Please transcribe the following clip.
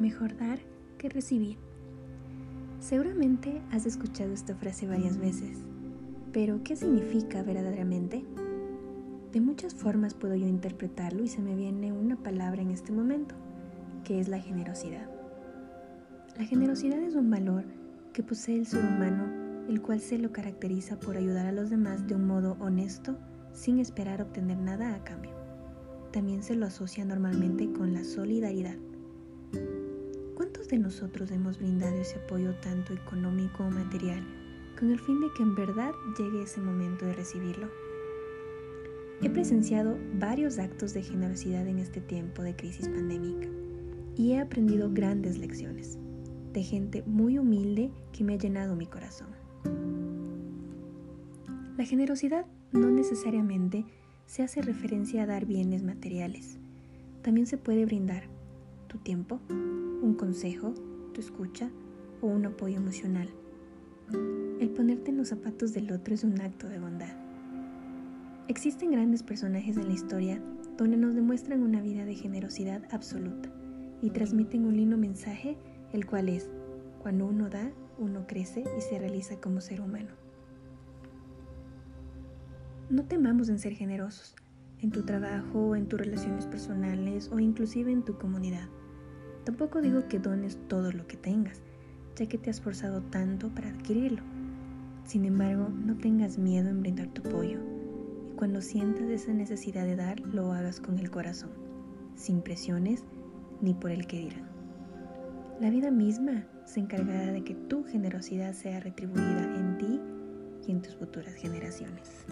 mejor dar que recibir. Seguramente has escuchado esta frase varias veces, pero ¿qué significa verdaderamente? De muchas formas puedo yo interpretarlo y se me viene una palabra en este momento, que es la generosidad. La generosidad es un valor que posee el ser humano, el cual se lo caracteriza por ayudar a los demás de un modo honesto, sin esperar obtener nada a cambio. También se lo asocia normalmente con la solidaridad. ¿Cuántos de nosotros hemos brindado ese apoyo tanto económico o material con el fin de que en verdad llegue ese momento de recibirlo? He presenciado varios actos de generosidad en este tiempo de crisis pandémica y he aprendido grandes lecciones de gente muy humilde que me ha llenado mi corazón. La generosidad no necesariamente se hace referencia a dar bienes materiales. También se puede brindar tu tiempo, un consejo, tu escucha o un apoyo emocional. El ponerte en los zapatos del otro es un acto de bondad. Existen grandes personajes en la historia donde nos demuestran una vida de generosidad absoluta y transmiten un lindo mensaje, el cual es, cuando uno da, uno crece y se realiza como ser humano. No temamos en ser generosos, en tu trabajo, en tus relaciones personales o inclusive en tu comunidad. Tampoco digo que dones todo lo que tengas, ya que te has forzado tanto para adquirirlo. Sin embargo, no tengas miedo en brindar tu apoyo cuando sientas esa necesidad de dar, lo hagas con el corazón, sin presiones ni por el que dirán. La vida misma se encargará de que tu generosidad sea retribuida en ti y en tus futuras generaciones.